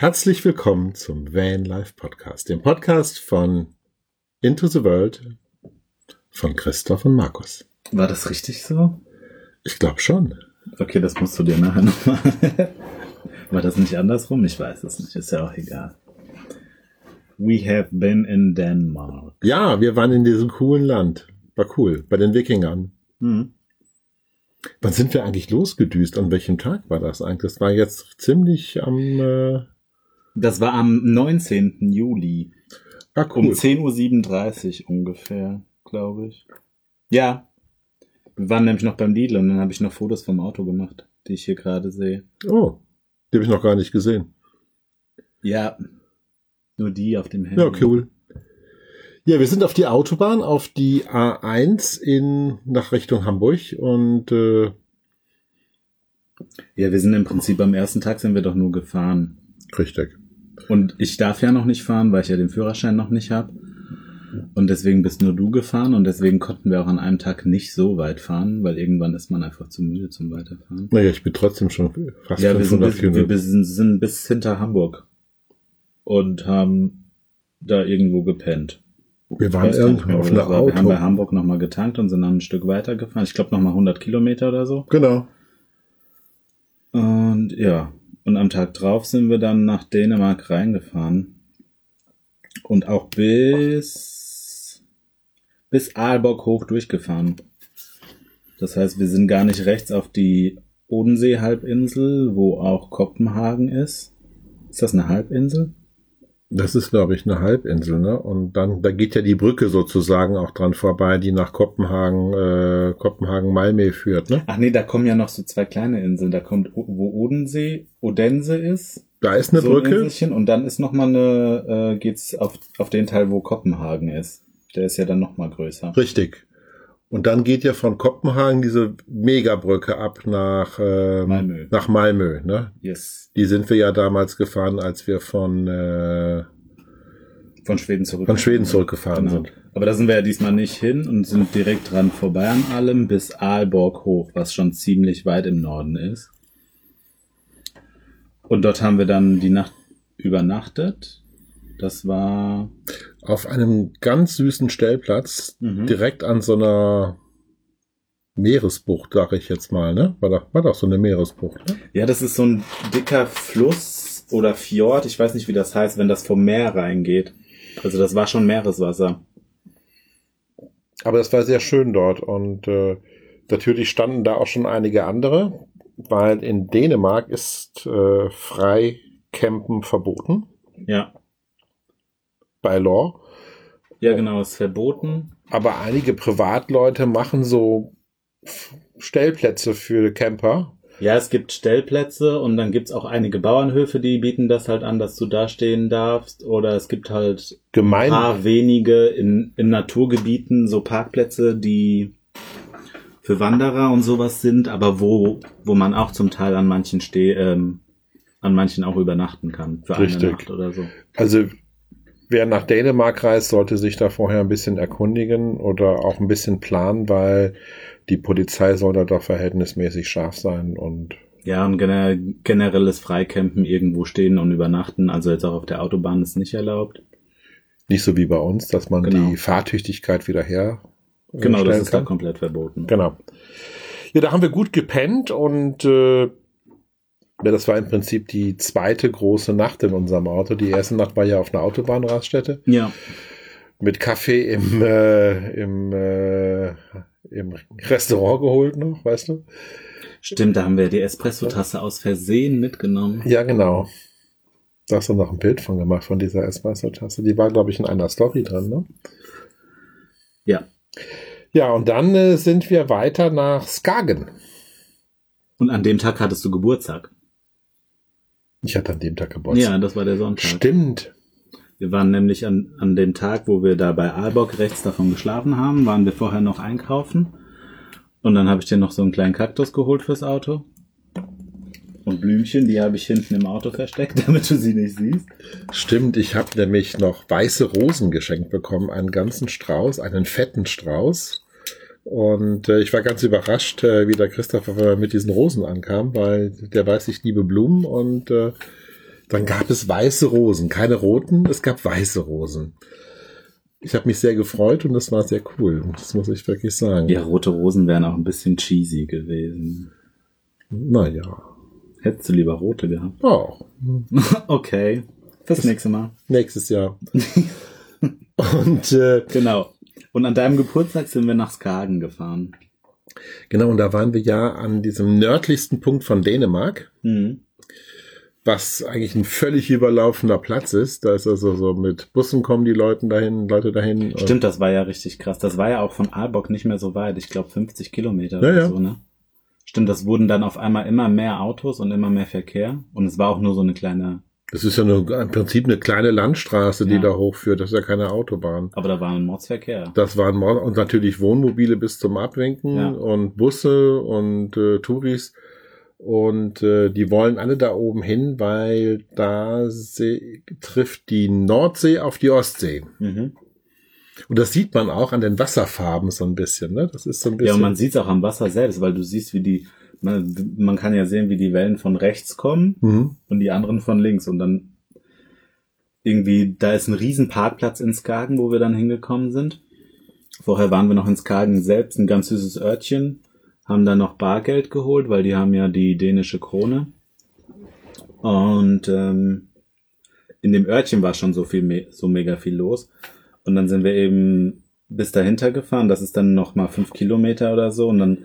Herzlich willkommen zum Van Life Podcast, dem Podcast von Into the World von Christoph und Markus. War das richtig so? Ich glaube schon. Okay, das musst du dir nachher nochmal. War das nicht andersrum? Ich weiß es nicht. Ist ja auch egal. We have been in Denmark. Ja, wir waren in diesem coolen Land. War cool. Bei den Wikingern. Hm. Wann sind wir eigentlich losgedüst? An welchem Tag war das eigentlich? Das war jetzt ziemlich am. Äh Das war am 19. Juli. ah, Um cool. 10.37 Uhr ungefähr, glaube ich. Ja. Wir waren nämlich noch beim Lidl und dann habe ich noch Fotos vom Auto gemacht, die ich hier gerade sehe. Oh, die habe ich noch gar nicht gesehen. Ja. Nur die auf dem Handy. Ja, cool. Ja, wir sind auf die Autobahn, auf die A1 in nach Richtung Hamburg und äh, Ja, wir sind im Prinzip am ersten Tag sind wir doch nur gefahren. richtig. Und ich darf ja noch nicht fahren, weil ich ja den Führerschein noch nicht habe. Und deswegen bist nur du gefahren und deswegen konnten wir auch an einem Tag nicht so weit fahren, weil irgendwann ist man einfach zu müde zum Weiterfahren. Naja, ich bin trotzdem schon fast Ja, wir sind 500 bis, wir Kilometer. bis, sind bis hinter Hamburg und haben da irgendwo gepennt. Wir waren irgendwo auf einer war. Wir haben bei Auto. Hamburg nochmal getankt und sind dann ein Stück weiter gefahren. Ich glaube nochmal 100 Kilometer oder so. Genau. Und ja, und am Tag drauf sind wir dann nach Dänemark reingefahren. Und auch bis, bis Aalborg hoch durchgefahren. Das heißt, wir sind gar nicht rechts auf die Bodensee-Halbinsel, wo auch Kopenhagen ist. Ist das eine Halbinsel? Das ist, glaube ich, eine Halbinsel, ne? Und dann, da geht ja die Brücke sozusagen auch dran vorbei, die nach Kopenhagen, äh, Kopenhagen-Malmö führt, ne? Ach nee, da kommen ja noch so zwei kleine Inseln. Da kommt, wo Odensee, Odense ist. Da ist eine so ein Brücke. Inselchen, und dann ist noch mal eine, äh, geht's auf, auf den Teil, wo Kopenhagen ist. Der ist ja dann noch mal größer. Richtig. Und dann geht ja von Kopenhagen diese Megabrücke ab nach, ähm, Malmö. nach Malmö, ne? Yes. Die sind wir ja damals gefahren, als wir von, äh, Von Schweden zurück. von Schweden zurückgefahren Genau. sind. Aber da sind wir ja diesmal nicht hin und sind direkt dran vorbei an allem bis Aalborg hoch, was schon ziemlich weit im Norden ist. Und dort haben wir dann die Nacht übernachtet. Das war Auf einem ganz süßen Stellplatz, Mhm. direkt an so einer Meeresbucht, sag ich jetzt mal, ne? War doch, war doch so eine Meeresbucht, ne? Ja, das ist so ein dicker Fluss oder Fjord, ich weiß nicht, wie das heißt, wenn das vom Meer reingeht. Also das war schon Meereswasser. Aber es war sehr schön dort und äh, natürlich standen da auch schon einige andere, weil in Dänemark ist äh, Freicampen verboten Ja. Bei Law. Ja, genau, ist verboten. Aber einige Privatleute machen so Stellplätze für Camper. Ja, es gibt Stellplätze und dann gibt's auch einige Bauernhöfe, die bieten das halt an, dass du da stehen darfst. Oder es gibt halt ein Gemein. paar wenige in, in Naturgebieten so Parkplätze, die für Wanderer und sowas sind, aber wo, wo man auch zum Teil an manchen steh, ähm, an manchen auch übernachten kann. Für Richtig. eine Nacht oder so. Also wer nach Dänemark reist, sollte sich da vorher ein bisschen erkundigen oder auch ein bisschen planen, weil die Polizei soll da doch verhältnismäßig scharf sein und Ja, und gener generelles Freicampen irgendwo stehen und übernachten, also jetzt auch auf der Autobahn ist nicht erlaubt. nicht so wie bei uns, dass man Genau. die Fahrtüchtigkeit wieder her äh, Genau, das ist da kann. komplett verboten. Genau. Ja, da haben wir gut gepennt und äh, das war im Prinzip die zweite große Nacht in unserem Auto. Die erste Nacht war ja auf einer Autobahnraststätte Ja, mit Kaffee im, äh, im, äh, im Restaurant geholt noch, weißt du? stimmt, da haben wir die Espresso-Tasse aus Versehen mitgenommen. Ja, genau. Da hast du noch ein Bild von gemacht, von dieser Espresso-Tasse. Die war, glaube ich, in einer Story drin, ne? Ja. Ja, und dann äh, sind wir weiter nach Skagen. Und an dem Tag hattest du Geburtstag. Ich hatte an dem Tag Geburtstag. Ja, das war der Sonntag. Stimmt. Wir waren nämlich an, an dem Tag, wo wir da bei Aalborg rechts davon geschlafen haben, waren wir vorher noch einkaufen. Und dann habe ich dir noch so einen kleinen Kaktus geholt fürs Auto. Und Blümchen, die habe ich hinten im Auto versteckt, damit du sie nicht siehst. Stimmt, ich habe nämlich noch weiße Rosen geschenkt bekommen, einen ganzen Strauß, einen fetten Strauß. Und äh, ich war ganz überrascht, äh, wie der Christopher mit diesen Rosen ankam, weil der weiß, ich liebe Blumen und äh, Dann gab es weiße Rosen, keine roten, es gab weiße Rosen. Ich habe mich sehr gefreut und das war sehr cool. Das muss ich wirklich sagen. Ja, rote Rosen wären auch ein bisschen cheesy gewesen. Naja. Hättest du lieber rote gehabt? Auch. okay. Das nächste Mal. Nächstes Jahr. und äh, Genau. Und an deinem Geburtstag sind wir nach Skagen gefahren. genau, und da waren wir ja an diesem nördlichsten Punkt von Dänemark, Mhm. was eigentlich ein völlig überlaufender Platz ist. Da ist also so mit Bussen kommen die Leute dahin, Leute dahin. Stimmt, das war ja richtig krass. Das war ja auch von Aalborg nicht mehr so weit. Ich glaube 50 Kilometer Ja, oder ja. so, ne? Stimmt, das wurden dann auf einmal immer mehr Autos und immer mehr Verkehr. Und es war auch nur so eine kleine, Das ist ja nur im Prinzip eine kleine Landstraße, die Ja. da hochführt. Das ist ja keine Autobahn. aber da war ein Mordsverkehr. Das waren Mord und natürlich Wohnmobile bis zum Abwinken Ja. und Busse und äh, Touris. Und äh, die wollen alle da oben hin, weil da trifft die Nordsee auf die Ostsee. Mhm. Und das sieht man auch an den Wasserfarben so ein bisschen. Ne? Das ist so ein bisschen. Ja, und man sieht es auch am Wasser selbst, weil du siehst, wie die, man, man kann ja sehen, wie die Wellen von rechts kommen mhm. und die anderen von links. Und dann irgendwie, da ist ein riesen Parkplatz in Skagen, wo wir dann hingekommen sind. Vorher waren wir noch in Skagen selbst, ein ganz süßes Örtchen, haben dann noch Bargeld geholt, weil die haben ja die dänische Krone. Und ähm, in dem Örtchen war schon so viel, so mega viel los. Und dann sind wir eben bis dahinter gefahren. Das ist dann noch mal fünf Kilometer oder so. Und dann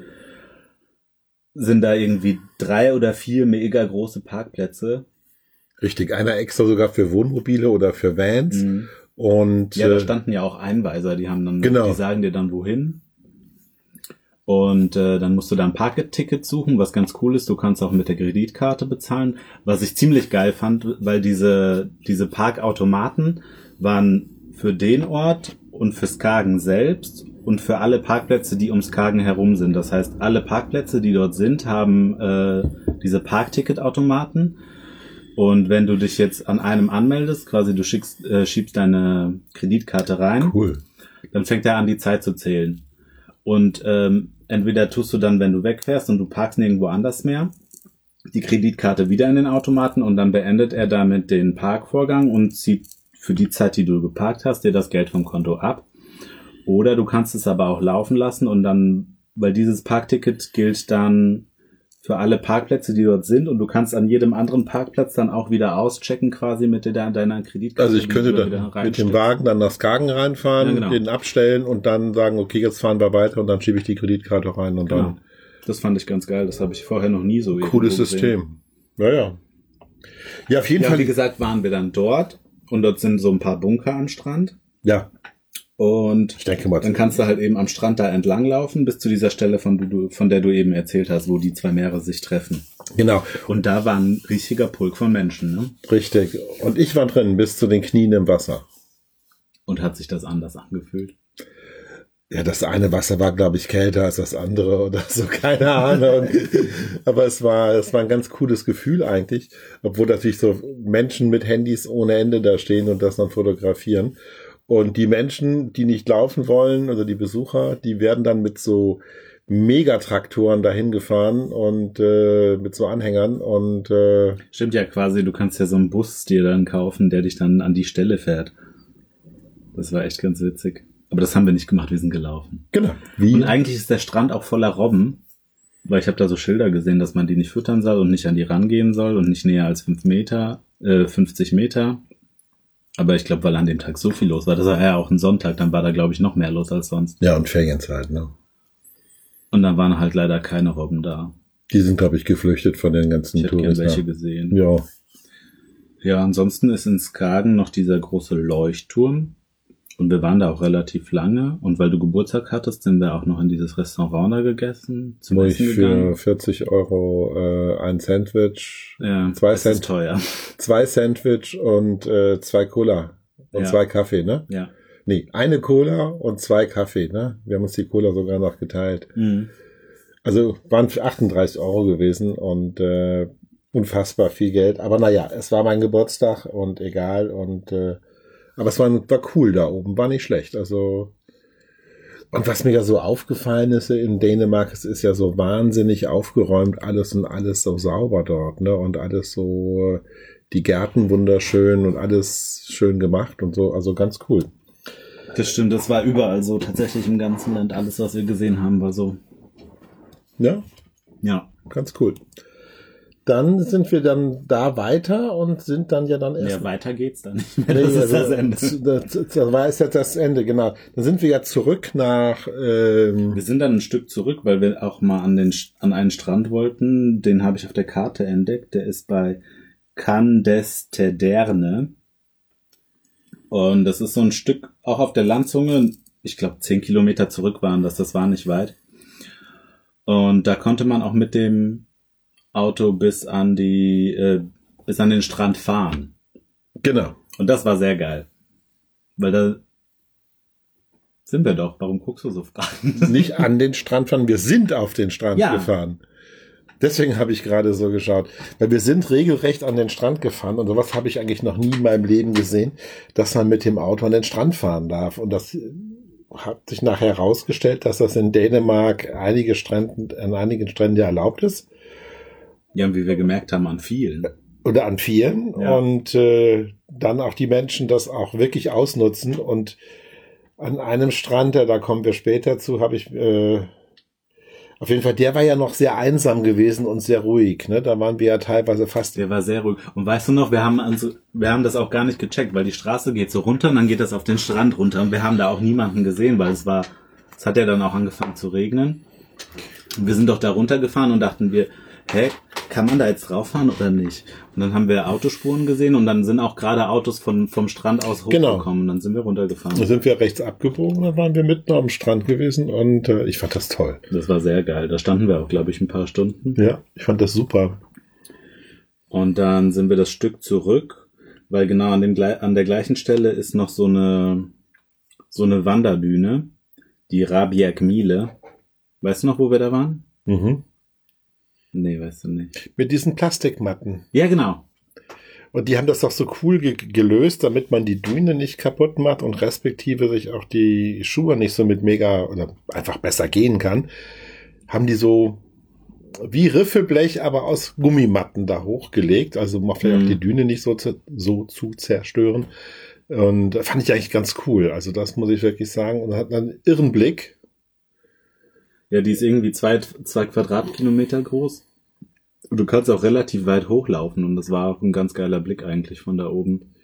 sind da irgendwie drei oder vier mega große Parkplätze. Richtig, einer extra sogar für Wohnmobile oder für Vans. Mhm. Und Ja, da äh, standen ja auch Einweiser, die haben dann, Genau. die sagen dir dann wohin. Und äh, dann musst du da ein Parkticket suchen, was ganz cool ist. Du kannst auch mit der Kreditkarte bezahlen. Was ich ziemlich geil fand, weil diese, diese Parkautomaten waren für den Ort und für Skagen selbst und für alle Parkplätze, die um Skagen herum sind. Das heißt, alle Parkplätze, die dort sind, haben äh, diese Parkticketautomaten. Und wenn du dich jetzt an einem anmeldest, quasi du schickst, äh, schiebst deine Kreditkarte rein, cool. dann fängt er an, die Zeit zu zählen. Und ähm, entweder tust du dann, wenn du wegfährst und du parkst nirgendwo anders mehr, die Kreditkarte wieder in den Automaten und dann beendet er damit den Parkvorgang und zieht für die Zeit, die du geparkt hast, dir das Geld vom Konto ab. Oder du kannst es aber auch laufen lassen und dann, weil dieses Parkticket gilt dann für alle Parkplätze, die dort sind und du kannst an jedem anderen Parkplatz dann auch wieder auschecken quasi mit der, deiner Kreditkarte. Also ich könnte du da wieder mit dem. Wagen dann nach Skagen reinfahren, Ja, genau. den abstellen und dann sagen, okay, jetzt fahren wir weiter und dann schiebe ich die Kreditkarte rein und Genau. dann Das fand ich ganz geil. Das habe ich vorher noch nie so cooles. System. Ja, ja. Ja, auf jeden Ja, Fall. wie gesagt, waren wir dann dort und dort sind so ein paar Bunker am Strand ja, und denke dann kannst du halt eben am Strand da entlang laufen bis zu dieser Stelle, von, du, von der du eben erzählt hast, wo die zwei Meere sich treffen. Genau, Und da war ein riesiger Pulk von Menschen, ne? richtig. Und ich war drin bis zu den Knien im Wasser. Und hat sich das anders angefühlt. Ja, das eine Wasser war, glaube ich, kälter als das andere oder so, keine Ahnung. Aber es war, es war ein ganz cooles Gefühl eigentlich, obwohl natürlich so Menschen mit Handys ohne Ende da stehen und das dann fotografieren. Und die Menschen, die nicht laufen wollen, also die Besucher, die werden dann mit so Megatraktoren dahin gefahren und äh, mit so Anhängern und äh, Stimmt ja quasi, du kannst ja so einen Bus dir dann kaufen, der dich dann an die Stelle fährt. Das war echt ganz witzig. Aber das haben wir nicht gemacht, wir sind gelaufen. genau. Wie? Und eigentlich ist der Strand auch voller Robben, weil ich habe da so Schilder gesehen, dass man die nicht füttern soll und nicht an die rangehen soll und nicht näher als fünf Meter, äh, 50 Meter. Aber ich glaube, weil an dem Tag so viel los war, das war ja auch ein Sonntag, dann war da, glaube ich, noch mehr los als sonst. Ja, und Ferienzeit, ne? Und dann waren halt leider keine Robben da. Die sind, glaube ich, geflüchtet von den ganzen Ich Touristen. welche gesehen. Ja. Ja, ansonsten ist in Skagen noch dieser große Leuchtturm. Und wir waren da auch relativ lange. Und weil du Geburtstag hattest, sind wir auch noch in dieses Restaurant da gegessen, zum Wo ich Essen gegangen. für 40 Euro äh, ein Sandwich, Ja, zwei ist teuer. zwei Sandwich und äh, zwei Cola und Ja. zwei Kaffee, ne? Ja. Nee, eine Cola und zwei Kaffee, ne? Wir haben uns die Cola sogar noch geteilt. Mhm. Also waren für 38 Euro gewesen und äh, unfassbar viel Geld. Aber naja, es war mein Geburtstag und egal. Und äh, aber es war, war cool da oben, war nicht schlecht. Also und was mir ja so aufgefallen ist in Dänemark, es ist ja so wahnsinnig aufgeräumt alles und alles so sauber dort, ne? Und alles so die Gärten wunderschön und alles schön gemacht und so. Also ganz cool. Das stimmt, das war überall so. Tatsächlich im ganzen Land. Alles, was wir gesehen haben, war so. Ja, Ja. ganz cool. Dann sind wir dann da weiter und sind dann ja dann erst. Ja, weiter geht's dann nicht mehr. Nee, Das ist also, das Ende. Das, das war ist jetzt das Ende, genau. Dann sind wir ja zurück nach. Ähm, Wir sind dann ein Stück zurück, weil wir auch mal an, den, an einen Strand wollten. Den habe ich auf der Karte entdeckt. Der ist bei Candestederne. Und das ist so ein Stück auch auf der Landzunge. Ich glaube, zehn Kilometer zurück waren das. Das war nicht weit. Und da konnte man auch mit dem Auto bis an die, äh, bis an den Strand fahren. genau. Und das war sehr geil. Weil da sind wir doch. Warum guckst du so fragend? Nicht an den Strand fahren, wir sind auf den Strand Ja. gefahren. Deswegen habe ich gerade so geschaut. Weil wir sind regelrecht an den Strand gefahren und sowas habe ich eigentlich noch nie in meinem Leben gesehen, dass man mit dem Auto an den Strand fahren darf. Und das äh, hat sich nachher herausgestellt, dass das in Dänemark einige Stränden, an einigen Stränden ja erlaubt ist. Ja, und wie wir gemerkt haben, an vielen. oder an vielen Ja. und äh, dann auch die Menschen das auch wirklich ausnutzen und an einem Strand, äh, da kommen wir später zu, habe ich äh, auf jeden Fall, der war ja noch sehr einsam gewesen und sehr ruhig, ne? Da waren wir ja teilweise fast Der war sehr ruhig. Und weißt du noch, wir haben also, wir haben das auch gar nicht gecheckt, weil die Straße geht so runter und dann geht das auf den Strand runter und wir haben da auch niemanden gesehen, weil es war, es hat ja dann auch angefangen zu regnen. Und wir sind doch da runtergefahren und dachten wir, hä, kann man da jetzt rauffahren oder nicht? Und dann haben wir Autospuren gesehen und dann sind auch gerade Autos von, vom Strand aus Genau. hochgekommen und dann sind wir runtergefahren. da sind wir rechts abgebogen, dann waren wir mitten am Strand gewesen und äh, ich fand das toll. Das war sehr geil. Da standen wir auch, glaube ich, ein paar Stunden. Ja, ich fand das super. Und dann sind wir das Stück zurück, weil genau an, dem, an der gleichen Stelle ist noch so eine, so eine Wanderdüne, die Rabiak-Miele. Weißt du noch, wo wir da waren? Mhm. Nee, weißt du nicht. Mit diesen Plastikmatten. Ja, genau. Und die haben das doch so cool ge gelöst, damit man die Düne nicht kaputt macht und respektive sich auch die Schuhe nicht so mit mega oder einfach besser gehen kann. Haben die so wie Riffelblech, aber aus Gummimatten da hochgelegt, also um vielleicht Mhm. auch die Düne nicht so zu, so zu zerstören. Und das fand ich eigentlich ganz cool. Also das muss ich wirklich sagen. Und hat einen irren Blick. Ja, die ist irgendwie zwei, zwei Quadratkilometer groß. Und du kannst auch relativ weit hochlaufen und das war auch ein ganz geiler Blick eigentlich von da oben.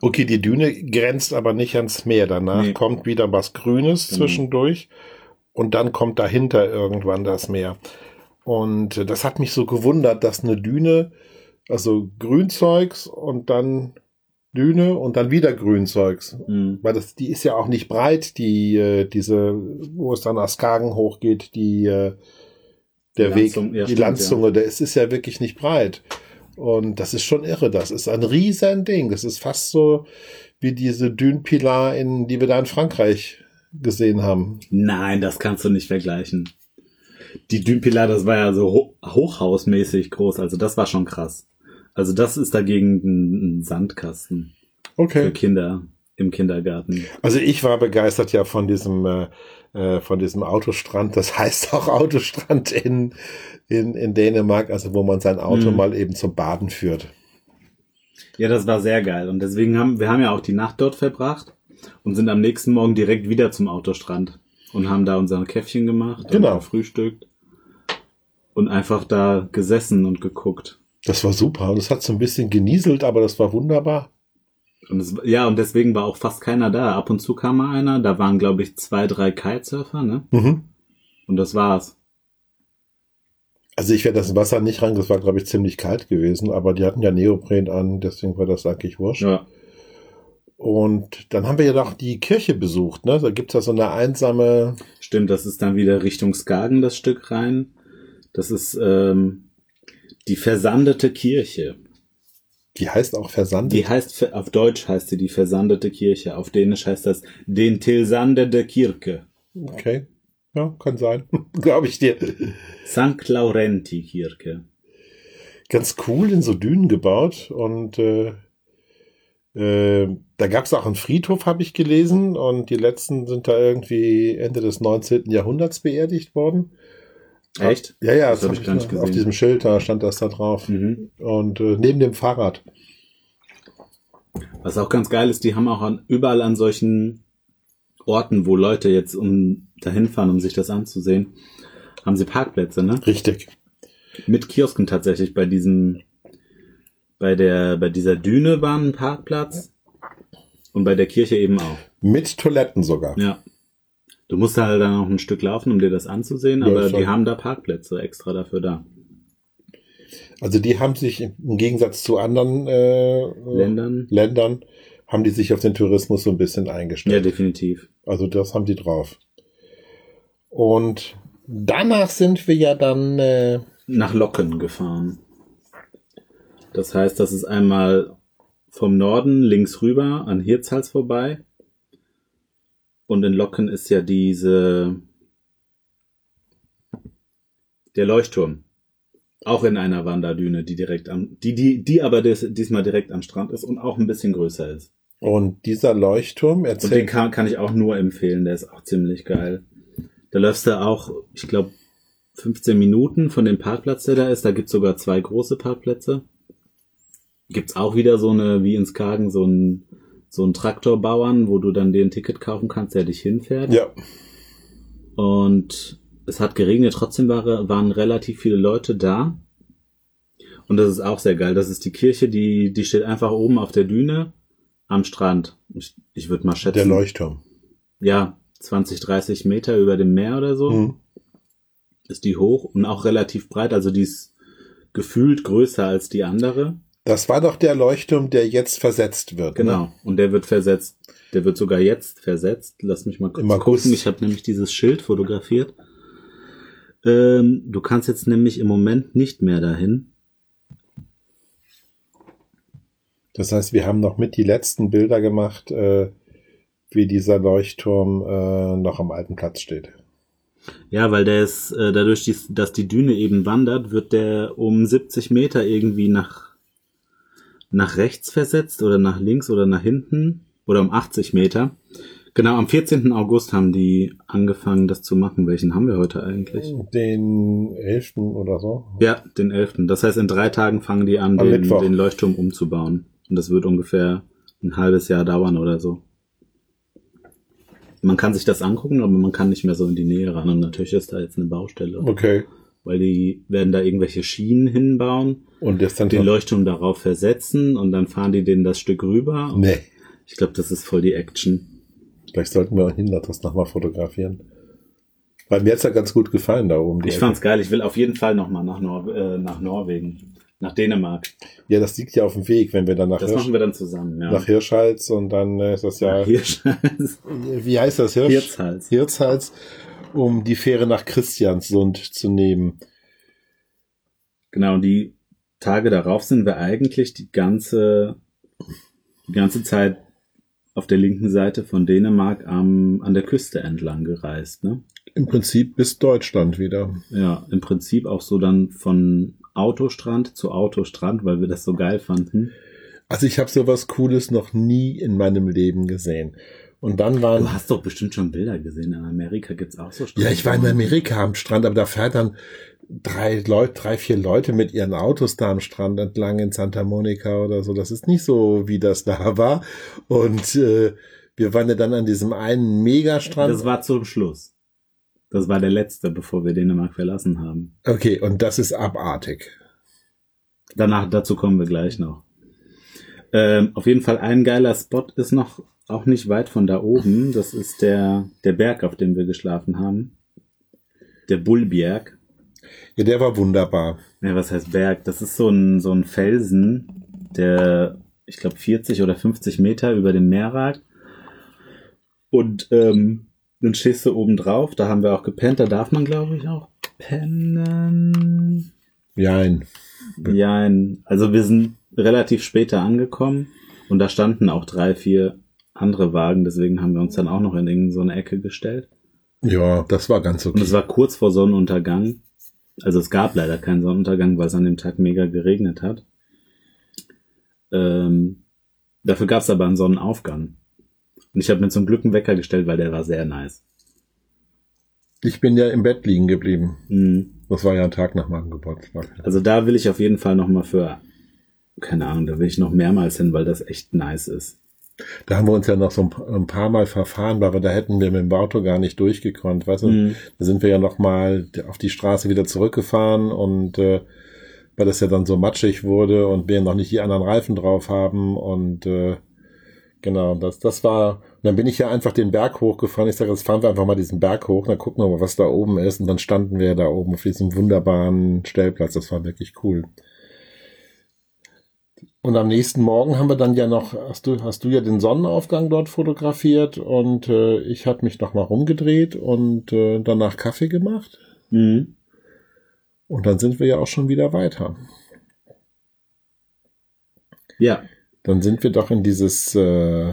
Okay, die Düne grenzt aber nicht ans Meer. Danach Nee. kommt wieder was Grünes Genau. zwischendurch und dann kommt dahinter irgendwann das Meer. Und das hat mich so gewundert, dass eine Düne, also Grünzeugs und dann Düne und dann wieder Grünzeugs. Mhm. Weil das, die ist ja auch nicht breit, die, äh, diese, wo es dann nach Skagen hochgeht, die, äh, der Die Weg, Landzunge, ja, die stimmt, Landzunge, der ist, ist ja wirklich nicht breit. Und das ist schon irre. Das ist ein riesen Ding. Das ist fast so wie diese Dünenpilar, in, die wir da in Frankreich gesehen haben. Nein, das kannst du nicht vergleichen. Die Dünpilar, das war ja so ho hochhausmäßig groß, also das war schon krass. Also das ist dagegen ein, Sandkasten für Okay. Kinder im Kindergarten. Also ich war begeistert ja von diesem, äh, äh, von diesem Autostrand. Das heißt auch Autostrand in, in, in Dänemark, also wo man sein Auto Mhm. mal eben zum Baden führt. Ja, das war sehr geil und deswegen haben wir haben ja auch die Nacht dort verbracht und sind am nächsten Morgen direkt wieder zum Autostrand und haben da unser Käffchen gemacht, Genau. und gefrühstückt und einfach da gesessen und geguckt. Das war super. Und es hat so ein bisschen genieselt, aber das war wunderbar. Und es, ja, und deswegen war auch fast keiner da. Ab und zu kam mal einer. Da waren, glaube ich, zwei, drei Kitesurfer, ne? Mhm. Und das war's. Also ich werde das Wasser nicht rein, das war, glaube ich, ziemlich kalt gewesen, aber die hatten ja Neopren an, deswegen war das eigentlich wurscht. Ja. Und dann haben wir ja noch die Kirche besucht, ne? Da gibt's ja so eine einsame, Stimmt, das ist dann wieder Richtung Skagen das Stück rein. Das ist ähm, die versandete Kirche. die heißt auch Versand. Die heißt, auf Deutsch heißt sie die versandete Kirche. Auf Dänisch heißt das den Tilsandede Kirke. Okay. Ja, kann sein. glaube ich dir. St. Laurenti Kirche. Ganz cool in so Dünen gebaut und äh, äh, da gab's auch einen Friedhof, habe ich gelesen, und die letzten sind da irgendwie Ende des 19. Jahrhunderts beerdigt worden. Echt? Ja, ja, Das das, hab hab ich gar nicht noch- auf gesehen. diesem Schild, da stand das da drauf. Mhm. Und äh, neben dem Fahrrad. Was auch ganz geil ist, die haben auch an, überall an solchen Orten, wo Leute jetzt um dahin fahren, um sich das anzusehen, haben sie Parkplätze, ne? Richtig. Mit Kiosken tatsächlich bei diesem, bei der, bei dieser Düne war ein Parkplatz und bei der Kirche eben auch. Mit Toiletten sogar. Ja. Du musst halt dann noch ein Stück laufen, um dir das anzusehen, Ja, aber schon. die haben da Parkplätze extra dafür da. Also die haben sich im Gegensatz zu anderen äh, Ländern? Ländern haben die sich auf den Tourismus so ein bisschen Ja, eingestellt. definitiv. Also das haben die drauf. Und danach sind wir ja dann äh, Nach Locken gefahren. Das heißt, das ist einmal vom Norden links rüber an Hirtshals vorbei. Und in Locken ist ja diese, der Leuchtturm. Auch in einer Wanderdüne, die direkt am, die, die, die aber des, diesmal direkt am Strand ist und auch ein bisschen größer ist. und dieser Leuchtturm Und den erzählt kann, kann ich auch nur empfehlen, der ist auch ziemlich geil. Da läufst du auch, ich glaube, 15 Minuten von dem Parkplatz, der da ist. Da gibt's sogar zwei große Parkplätze. Gibt's auch wieder so eine, wie in Skagen, so ein, so ein Traktorbauern, wo du dann dir ein Ticket kaufen kannst, der dich hinfährt. ja Und es hat geregnet, trotzdem war, waren relativ viele Leute da. Und das ist auch sehr geil. Das ist die Kirche, die, die steht einfach oben auf der Düne am Strand. Ich, ich würde mal schätzen der Leuchtturm. ja, 20, 30 Meter über dem Meer oder so, Mhm. ist die hoch und auch relativ breit, also die ist gefühlt größer als die andere. Das war doch der Leuchtturm, der jetzt versetzt wird. Ne? Genau. Und der wird versetzt. Der wird sogar jetzt versetzt. Lass mich mal kurz Im gucken. Ich habe nämlich dieses Schild fotografiert. Ähm, du kannst jetzt nämlich im Moment nicht mehr dahin. Das heißt, wir haben noch mit die letzten Bilder gemacht, äh, wie dieser Leuchtturm äh, noch am alten Platz steht. Ja, weil der ist, äh, dadurch, dass die Düne eben wandert, wird der um 70 Meter irgendwie nach, nach rechts versetzt oder nach links oder nach hinten oder um 80 Meter. Genau, am 14. August haben die angefangen, das zu machen. Welchen haben wir heute eigentlich? Den 11. oder so. Ja, den 11. Das heißt, in drei Tagen fangen die an, den, den Leuchtturm umzubauen. Und das wird ungefähr ein halbes Jahr dauern oder so. Man kann sich das angucken, aber man kann nicht mehr so in die Nähe ran. Und natürlich ist da jetzt eine Baustelle. Okay. Weil die werden da irgendwelche Schienen hinbauen, Und das dann den Leuchtturm darauf versetzen und dann fahren die den das Stück rüber. Nee. Ich glaube, das ist voll die Action. Vielleicht sollten wir hin das nochmal fotografieren. Weil mir hat's ja ganz gut gefallen da oben. Ich Ecke. fand's geil. Ich will auf jeden Fall nochmal nach, Nor äh, nach Norwegen, nach Dänemark. Ja, das liegt ja auf dem Weg, wenn wir dann nach, Das Hirsch, machen wir dann zusammen. Ja. nach Hirschhals und dann äh, ist das ja, Hirschhals. wie heißt das? Hirsch? Hirtshals. Hirtshals, um die Fähre nach Christiansund zu nehmen. Genau, und die Tage darauf sind wir eigentlich die ganze, die ganze Zeit auf der linken Seite von Dänemark am, an der Küste entlang gereist, ne? Im Prinzip bis Deutschland wieder. Ja, im Prinzip auch so dann von Autostrand zu Autostrand, weil wir das so geil fanden. Also ich habe sowas Cooles noch nie in meinem Leben gesehen. Und dann waren Du hast doch bestimmt schon Bilder gesehen. In Amerika gibt's auch so Ja, ich war in Amerika am Strand, aber da fährt dann drei Leute, drei, vier Leute mit ihren Autos da am Strand entlang in Santa Monica oder so. Das ist nicht so, wie das da war. Und äh, wir waren ja dann an diesem einen Megastrand. Das war zum Schluss. Das war der letzte, bevor wir Dänemark verlassen haben. okay, und das ist abartig. Danach, dazu kommen wir gleich noch. Ähm, auf jeden Fall ein geiler Spot ist noch auch nicht weit von da oben. Das ist der, der Berg, auf dem wir geschlafen haben. Der Bullberg. Ja, der war wunderbar. Ja, was heißt Berg? Das ist so ein, so ein Felsen, der, ich glaube, 40 oder 50 Meter über dem Meer ragt. Und ähm, dann stehst du oben drauf. Da haben wir auch gepennt. Da darf man, glaube ich, auch pennen. Jein. Ja, also wir sind relativ später angekommen und da standen auch drei, vier andere Wagen. Deswegen haben wir uns dann auch noch in irgendeine Ecke gestellt. Ja, das war ganz Und okay. es war kurz vor Sonnenuntergang. Also es gab leider keinen Sonnenuntergang, weil es an dem Tag mega geregnet hat. Ähm, dafür gab es aber einen Sonnenaufgang. Und ich habe mir zum Glück einen Wecker gestellt, weil der war sehr nice. Ich bin ja im Bett liegen geblieben. Mhm. Das war ja ein Tag nach meinem Geburtstag. Also da will ich auf jeden Fall nochmal für keine Ahnung, da will ich noch mehrmals hin, weil das echt nice ist. Da haben wir uns ja noch so ein, paar Mal verfahren, aber da hätten wir mit dem Auto gar nicht durchgekonnt. Weißt du? Mhm. Da sind wir ja noch mal auf die Straße wieder zurückgefahren und äh, weil das ja dann so matschig wurde und wir noch nicht die anderen Reifen drauf haben und äh, genau, das, das war, und dann bin ich ja einfach den Berg hochgefahren. Ich sage, jetzt fahren wir einfach mal diesen Berg hoch, dann gucken wir mal, was da oben ist. Und dann standen wir da oben auf diesem wunderbaren Stellplatz. Das war wirklich cool. Und am nächsten Morgen haben wir dann ja noch, hast du, hast du ja den Sonnenaufgang dort fotografiert und äh, ich habe mich noch mal rumgedreht und äh, danach Kaffee gemacht. Mhm. Und dann sind wir ja auch schon wieder weiter. Ja. Dann sind wir doch in dieses, äh,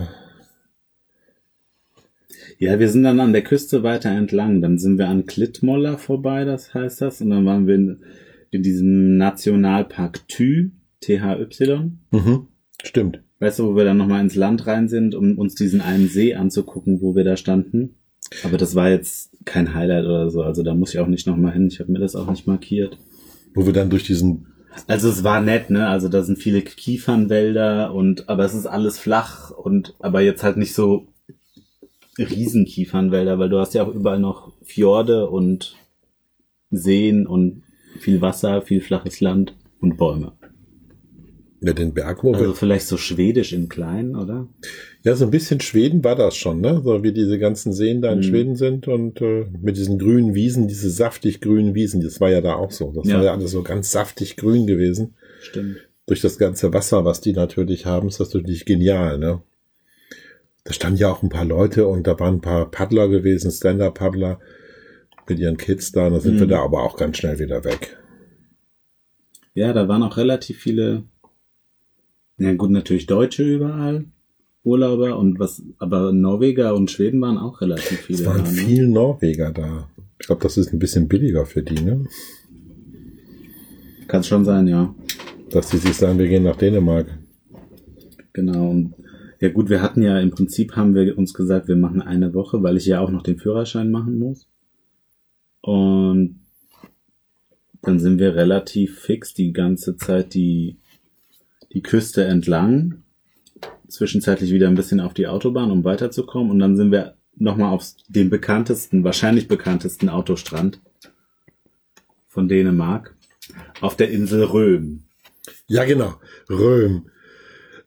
Ja, wir sind dann an der Küste weiter entlang. Dann sind wir an Klittmoller vorbei, das heißt das. Und dann waren wir in, in diesem Nationalpark Thü, THY. mhm, stimmt. Weißt du, wo wir dann nochmal ins Land rein sind, um uns diesen einen See anzugucken, wo wir da standen. Aber das war jetzt kein Highlight oder so. Also da muss ich auch nicht nochmal hin. Ich habe mir das auch nicht markiert. Wo wir dann durch diesen, Also es war nett, ne? Also da sind viele Kiefernwälder und aber es ist alles flach und aber jetzt halt nicht so Riesenkiefernwälder, weil du hast ja auch überall noch Fjorde und Seen und viel Wasser, viel flaches Land und Bäume. Ja, den Berg, wo wir Also vielleicht so schwedisch im Kleinen, oder? Ja, so ein bisschen Schweden war das schon, ne? So wie diese ganzen Seen da in Mhm. Schweden sind und äh, mit diesen grünen Wiesen, diese saftig grünen Wiesen, das war ja da auch so. Das Ja. war ja alles so ganz saftig grün gewesen. Stimmt. Durch das ganze Wasser, was die natürlich haben, ist das natürlich genial, ne? Da standen ja auch ein paar Leute und da waren ein paar Paddler gewesen, Stand-Up-Paddler mit ihren Kids da. Und da sind Mhm. wir da aber auch ganz schnell wieder weg. Ja, da waren auch relativ viele, ja gut, natürlich Deutsche überall, Urlauber und was, aber Norweger und Schweden waren auch relativ viele. Es waren da, ne? viel Norweger da. Ich glaube, das ist ein bisschen billiger für die, ne? Kann schon sein, ja. Dass die sich sagen, wir gehen nach Dänemark. Genau. Und ja gut, wir hatten ja im Prinzip haben wir uns gesagt, wir machen eine Woche, weil ich ja auch noch den Führerschein machen muss. Und dann sind wir relativ fix die ganze Zeit die, die Küste entlang. Zwischenzeitlich wieder ein bisschen auf die Autobahn, um weiterzukommen. Und dann sind wir nochmal auf den bekanntesten, wahrscheinlich bekanntesten Autostrand von Dänemark. Auf der Insel Röhm. Ja, genau. Röhm.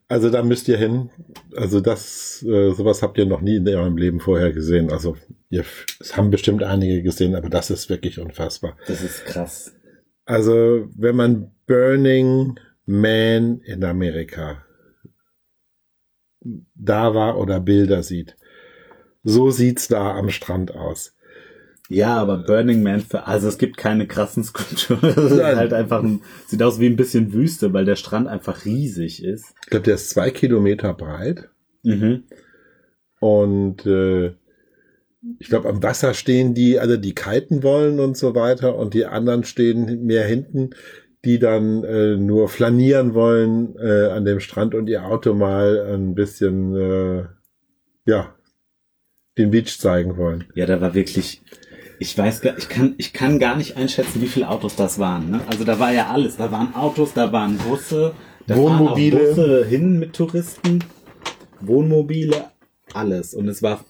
Also da müsst ihr hin. Also das, äh, sowas habt ihr noch nie in eurem Leben vorher gesehen. Also ihr, es haben bestimmt einige gesehen, aber das ist wirklich unfassbar. Das ist krass. Also wenn man Burning Man in Amerika da war oder Bilder sieht, so sieht's da am Strand aus. Ja, aber Burning Man für, also es gibt keine krassen Skulpturen. Es ist halt einfach ein, sieht aus wie ein bisschen Wüste, weil der Strand einfach riesig ist. Ich glaube, der ist zwei Kilometer breit. Mhm. Und äh, ich glaube, am Wasser stehen die, also die kiten wollen und so weiter, und die anderen stehen mehr hinten, die dann äh, nur flanieren wollen äh, an dem Strand und ihr Auto mal ein bisschen, äh, ja, den Beach zeigen wollen. Ja, da war wirklich, ich weiß gar, ich kann, ich kann gar nicht einschätzen, wie viele Autos das waren. Ne? Also da war ja alles. Da waren Autos, da waren Busse, da Wohnmobile. fahren auch Busse hin mit Touristen, Wohnmobile, alles. Und es war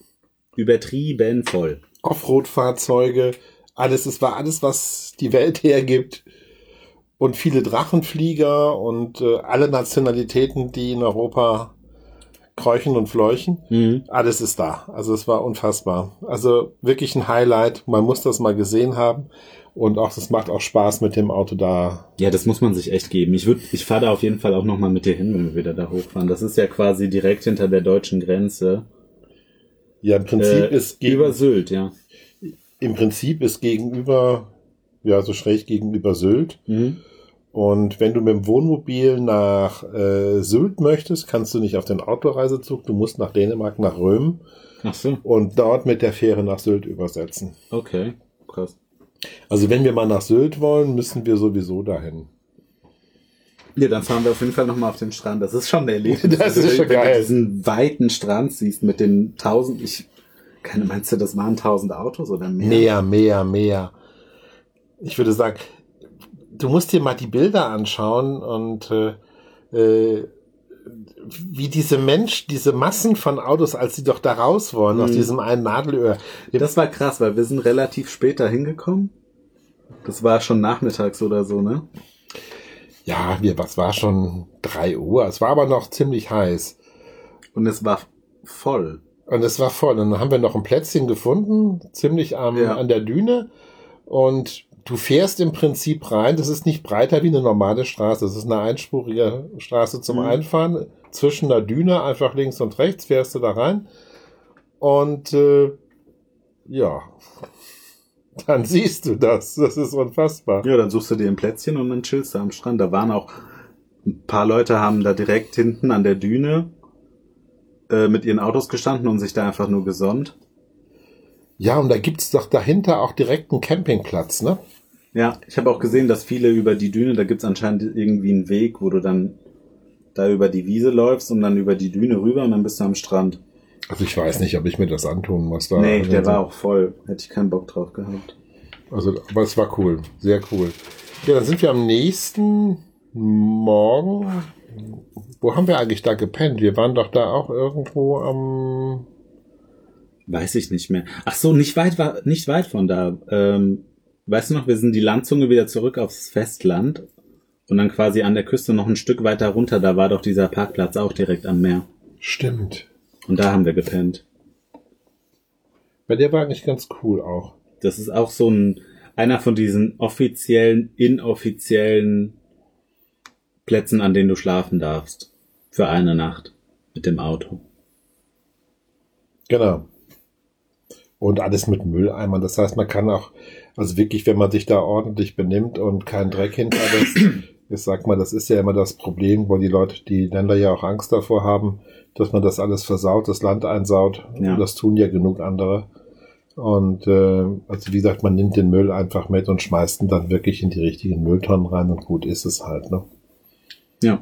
übertrieben voll. Offroad-Fahrzeuge, alles, es war alles, was die Welt hergibt. Und viele Drachenflieger und äh, alle Nationalitäten, die in Europa kräuchen und fleuchen. Mhm. Alles ist da. Also es war unfassbar. Also wirklich ein Highlight. Man muss das mal gesehen haben. Und auch, es macht auch Spaß mit dem Auto da. Ja, das muss man sich echt geben. Ich würde, ich fahre da auf jeden Fall auch nochmal mit dir hin, wenn wir wieder da hochfahren. Das ist ja quasi direkt hinter der deutschen Grenze. Ja, im Prinzip Äh, ist gegen, über Sylt, ja. im Prinzip ist gegenüber, ja, so schräg gegenüber Sylt. Mhm. Und wenn du mit dem Wohnmobil nach äh, Sylt möchtest, kannst du nicht auf den Autoreisezug, du musst nach Dänemark, nach Röm Ach so, und dort mit der Fähre nach Sylt übersetzen. okay, krass. Also wenn wir mal nach Sylt wollen, müssen wir sowieso dahin. Ja, dann fahren wir auf jeden Fall nochmal auf den Strand. Das ist schon der Erlebnis. Das ist schon wenn geil. du diesen weiten Strand siehst mit den tausend, ich, keine, meinst du, das waren tausend Autos oder mehr? Mehr, mehr, mehr. Ich würde sagen, du musst dir mal die Bilder anschauen und äh, äh, wie diese Mensch, diese Massen von Autos, als sie doch da raus wollen, aus Mhm. diesem einen Nadelöhr. Das war krass, weil wir sind relativ später hingekommen. Das war schon nachmittags oder so, ne? Ja, wir, was war schon drei Uhr? Es war aber noch ziemlich heiß. Und es war voll. Und es war voll. Und dann haben wir noch ein Plätzchen gefunden, ziemlich am, Ja. an der Düne. Und du fährst im Prinzip rein. Das ist nicht breiter wie eine normale Straße. Das ist eine einspurige Straße zum Mhm. Einfahren. Zwischen der Düne, einfach links und rechts, fährst du da rein. Und äh, ja, dann siehst du das. Das ist unfassbar. Ja, dann suchst du dir ein Plätzchen und dann chillst du am Strand. Da waren auch ein paar Leute haben da direkt hinten an der Düne äh, mit ihren Autos gestanden und sich da einfach nur gesonnt. Ja, und da gibt's doch dahinter auch direkt einen Campingplatz, ne? Ja, ich habe auch gesehen, dass viele über die Düne, da gibt's anscheinend irgendwie einen Weg, wo du dann da über die Wiese läufst und dann über die Düne rüber und dann bist du am Strand. Also ich weiß nicht, ob ich mir das antun muss. Da. nee, der Also- war auch voll. Hätte ich keinen Bock drauf gehabt. Also, aber es war cool, sehr cool. Ja, dann sind wir am nächsten Morgen. Wo haben wir eigentlich da gepennt? Wir waren doch da auch irgendwo am. Weiß ich nicht mehr. Ach so, nicht weit war, nicht weit von da. Ähm, weißt du noch, wir sind die Landzunge wieder zurück aufs Festland und dann quasi an der Küste noch ein Stück weiter runter. Da war doch dieser Parkplatz auch direkt am Meer. Stimmt. Und da haben wir gepennt. Bei der war eigentlich ganz cool auch. Das ist auch so ein, einer von diesen offiziellen, inoffiziellen Plätzen, an denen du schlafen darfst. Für eine Nacht. Mit dem Auto. Genau. Und alles mit Mülleimern. Das heißt, man kann auch, also wirklich, wenn man sich da ordentlich benimmt und keinen Dreck hinterlässt, ich sag mal, das ist ja immer das Problem, wo die Leute, die Länder ja auch Angst davor haben, dass man das alles versaut, das Land einsaut. Ja. Und das tun ja genug andere. Und äh, also wie gesagt, man nimmt den Müll einfach mit und schmeißt ihn dann wirklich in die richtigen Mülltonnen rein und gut ist es halt. Ne? Ja,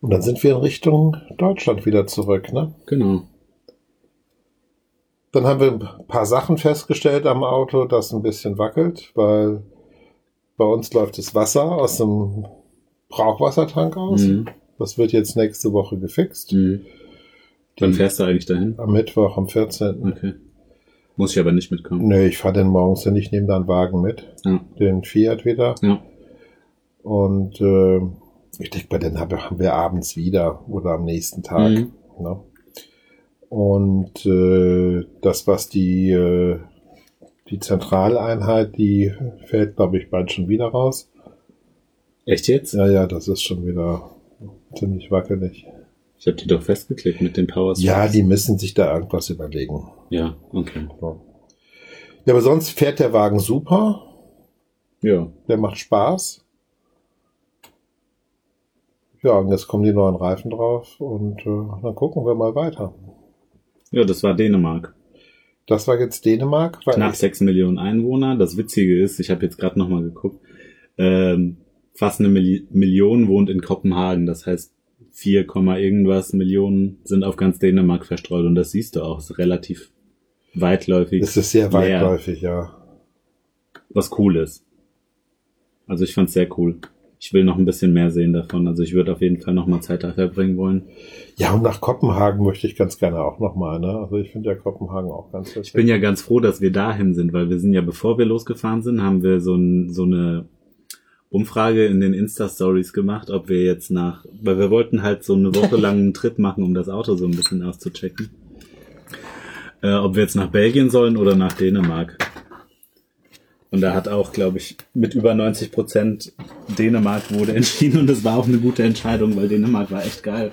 Und dann sind wir in Richtung Deutschland wieder zurück. Ne? genau. Dann haben wir ein paar Sachen festgestellt am Auto, das ein bisschen wackelt, weil bei uns läuft das Wasser aus dem Brauchwassertank aus. Mhm. Das wird jetzt nächste Woche gefixt. Mhm. Wann fährst du eigentlich dahin? Am Mittwoch, am 14. Okay. Muss ich aber nicht mitkommen. Nee, ich fahre den morgens hin, ich nehme da einen Wagen mit, Ja. den Fiat wieder. Ja. Und äh, ich denke, bei den haben wir- haben wir abends wieder oder am nächsten Tag. Mhm. Ne? Und äh, das, was die, äh, die Zentraleinheit, die fällt, glaube ich, bald schon wieder raus. Echt jetzt? Ja, ja, das ist schon wieder ziemlich wackelig. Ich habe die doch festgeklickt mit den Power Ja, die müssen sich da irgendwas überlegen. Ja, okay. So. Ja, aber sonst fährt der Wagen super. Ja. Der macht Spaß. Ja, und jetzt kommen die neuen Reifen drauf und äh, dann gucken wir mal weiter. Ja, das war Dänemark. Das war jetzt Dänemark. Weil Knapp sechs Millionen Einwohner. Das Witzige ist, ich habe jetzt gerade nochmal geguckt, ähm, fast eine Milli Million wohnt in Kopenhagen. Das heißt, 4, Komma irgendwas Millionen sind auf ganz Dänemark verstreut. Und das siehst du auch. Ist relativ weitläufig. es ist sehr leer, weitläufig, ja. Was cool ist. Also ich fand's sehr cool. Ich will noch ein bisschen mehr sehen davon. Also ich würde auf jeden Fall noch mal Zeit da verbringen wollen. Ja, und nach Kopenhagen möchte ich ganz gerne auch nochmal, ne? Also ich finde ja Kopenhagen auch ganz wichtig. Ich bin ja ganz froh, dass wir dahin sind, weil wir sind ja, bevor wir losgefahren sind, haben wir so, ein, so eine Umfrage in den Insta-Stories gemacht, ob wir jetzt nach, weil wir wollten halt so eine Woche lang einen Trip machen, um das Auto so ein bisschen auszuchecken. Äh, ob wir jetzt nach Belgien sollen oder nach Dänemark. Und da hat auch, glaube ich, mit über 90 Prozent Dänemark wurde entschieden und das war auch eine gute Entscheidung, weil Dänemark war echt geil.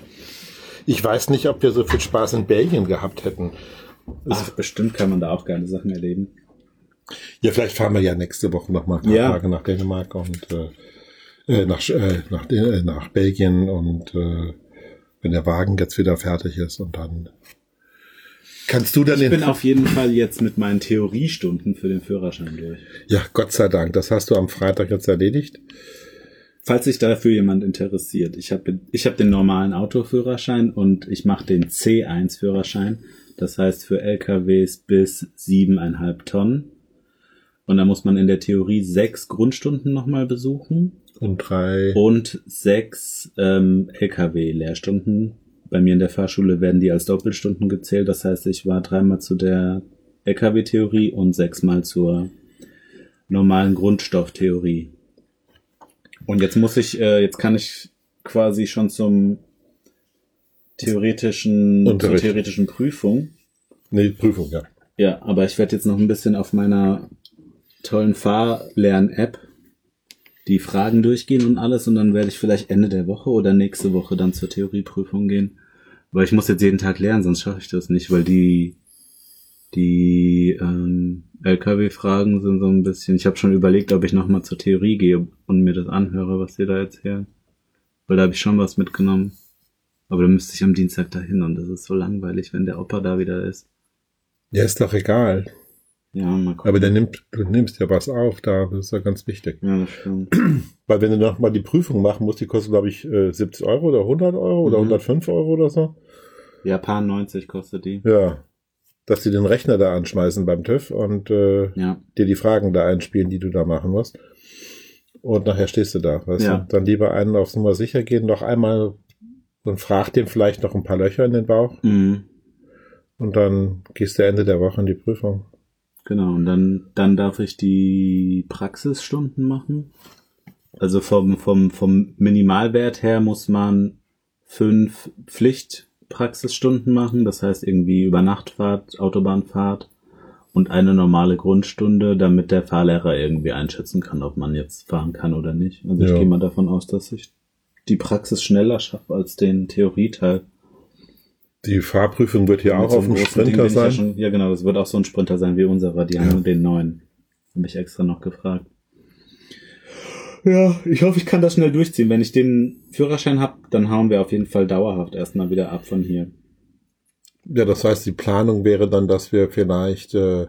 Ich weiß nicht, ob wir so viel Spaß in Belgien gehabt hätten. Ach, bestimmt kann man da auch geile Sachen erleben. Ja, vielleicht fahren wir ja nächste Woche nochmal ein paar Ja. Tage nach Dänemark und äh, äh, nach, äh, nach, äh, nach Belgien und äh, wenn der Wagen jetzt wieder fertig ist und dann kannst du dann Ich bin auf jeden Fall jetzt mit meinen Theoriestunden für den Führerschein durch. ja Gott sei Dank das hast du am Freitag jetzt erledigt Falls sich dafür jemand interessiert, ich habe ich hab den normalen Autoführerschein und ich mache den C1-Führerschein. Das heißt für LKWs bis siebeneinhalb Tonnen. Und da muss man in der Theorie sechs Grundstunden nochmal besuchen Und drei. und sechs ähm, LKW-Lehrstunden. Bei mir in der Fahrschule werden die als Doppelstunden gezählt. Das heißt, ich war dreimal zu der LKW-Theorie und sechsmal zur normalen Grundstofftheorie. Und jetzt muss ich, äh, jetzt kann ich quasi schon zum theoretischen, zur theoretischen Prüfung. Nee, Prüfung, ja. Ja, aber ich werde jetzt noch ein bisschen auf meiner tollen Fahrlern-App die Fragen durchgehen und alles und dann werde ich vielleicht Ende der Woche oder nächste Woche dann zur Theorieprüfung gehen. Weil ich muss jetzt jeden Tag lernen, sonst schaffe ich das nicht, weil die die ähm, LKW-Fragen sind so ein bisschen. Ich habe schon überlegt, ob ich nochmal zur Theorie gehe und mir das anhöre, was die da erzählen. Weil da habe ich schon was mitgenommen. Aber da müsste ich am Dienstag dahin und das ist so langweilig, wenn der Opa da wieder ist. Ja, ist doch egal. Ja, mal gucken. Aber der nimmt, du nimmst ja was auf, da das ist ja ganz wichtig. Ja, das stimmt. Weil wenn du nochmal die Prüfung machen musst, die kostet, glaube ich, äh, 70 Euro oder 100 Euro oder Mhm. 105 Euro oder so. Japan 90 kostet die. Ja. Dass sie den Rechner da anschmeißen beim TÜV und äh, Ja, dir die Fragen da einspielen, die du da machen musst. Und nachher stehst du da. Weißt Ja. du? Dann lieber einen aufs Nummer sicher gehen, noch einmal und frag dem vielleicht noch ein paar Löcher in den Bauch mhm. und dann gehst du Ende der Woche in die Prüfung. Genau. Und dann, dann darf ich die Praxisstunden machen. Also vom, vom, vom Minimalwert her muss man fünf Pflichtpraxisstunden machen. Das heißt irgendwie über Nachtfahrt, Autobahnfahrt und eine normale Grundstunde, damit der Fahrlehrer irgendwie einschätzen kann, ob man jetzt fahren kann oder nicht. Also ich Ja. gehe mal davon aus, dass ich die Praxis schneller schaffe als den Theorieteil. Die Fahrprüfung wird hier auch so auf dem Ding Sprinter bin ich ja sein. schon- Ja, genau, das wird auch so ein Sprinter sein wie unserer. Die haben Ja. nur den neuen. Habe ich extra noch gefragt. Ja, ich hoffe, ich kann das schnell durchziehen. Wenn ich den Führerschein habe, dann hauen wir auf jeden Fall dauerhaft erstmal wieder ab von hier. Ja, das heißt, die Planung wäre dann, dass wir vielleicht äh,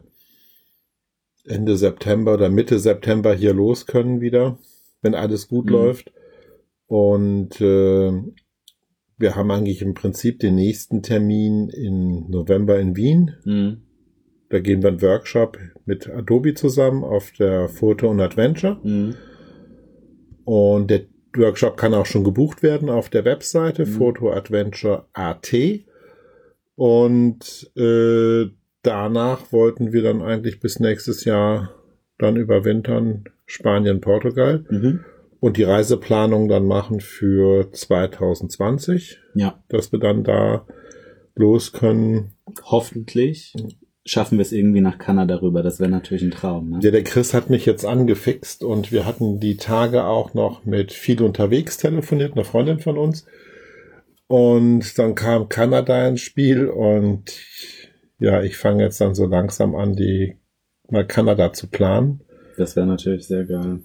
Ende September oder Mitte September hier los können wieder, wenn alles gut Mhm. läuft. Und äh, wir haben eigentlich im Prinzip den nächsten Termin in November in Wien. Mhm. Da gehen wir einen Workshop mit Adobe zusammen auf der Photo und Adventure. Mhm. Und der Workshop kann auch schon gebucht werden auf der Webseite Mhm. photoadventure.at. Und äh, danach wollten wir dann eigentlich bis nächstes Jahr dann überwintern Spanien, Portugal Mhm. Und die Reiseplanung dann machen für 2020, Ja, dass wir dann da los können. hoffentlich schaffen wir es irgendwie nach Kanada rüber. Das wäre natürlich ein Traum. Ne? Ja, der Chris hat mich jetzt angefixt und wir hatten die Tage auch noch mit viel unterwegs telefoniert, eine Freundin von uns. Und dann kam Kanada ins Spiel und ja, ich fange jetzt dann so langsam an, die mal Kanada zu planen. Das wäre natürlich sehr geil.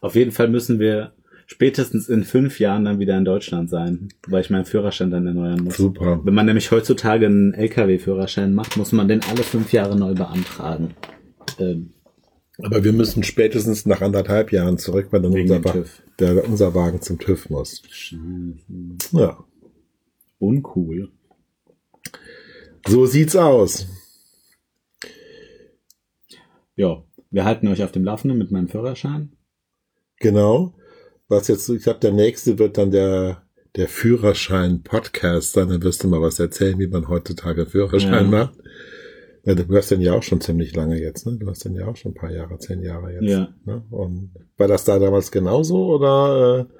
Auf jeden Fall müssen wir spätestens in fünf Jahren dann wieder in Deutschland sein, weil ich meinen Führerschein dann erneuern muss. Super. Wenn man nämlich heutzutage einen LKW-Führerschein macht, muss man den alle fünf Jahre neu beantragen. Ähm, Aber wir müssen spätestens nach anderthalb Jahren zurück, weil dann unser, Wa- der, unser Wagen zum TÜV muss. Ja, uncool. so sieht's aus. Ja, wir halten euch auf dem Laufenden mit meinem Führerschein. Genau. Was jetzt, ich glaube, der nächste wird dann der, der Führerschein-Podcast sein. Dann wirst du mal was erzählen, wie man heutzutage Führerschein Ja. macht. Ja, du hast den ja auch schon ziemlich lange jetzt, ne? Du hast den ja auch schon ein paar Jahre, zehn Jahre jetzt. Ja. Ne? Und war das da damals genauso oder? Äh,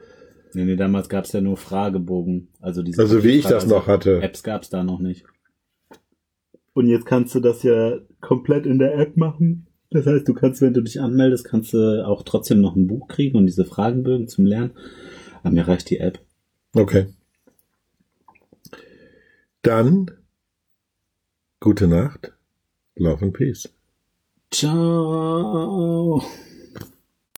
Nee, nee, damals gab's ja nur Fragebogen. Also, diese also wie ich das also noch hatte. Apps gab's da noch nicht. Und jetzt kannst du das ja komplett in der App machen. Das heißt, du kannst, wenn du dich anmeldest, kannst du auch trotzdem noch ein Buch kriegen und diese Fragenbögen zum Lernen. Aber mir reicht die App. Okay. Dann gute Nacht. Love and Peace. Ciao.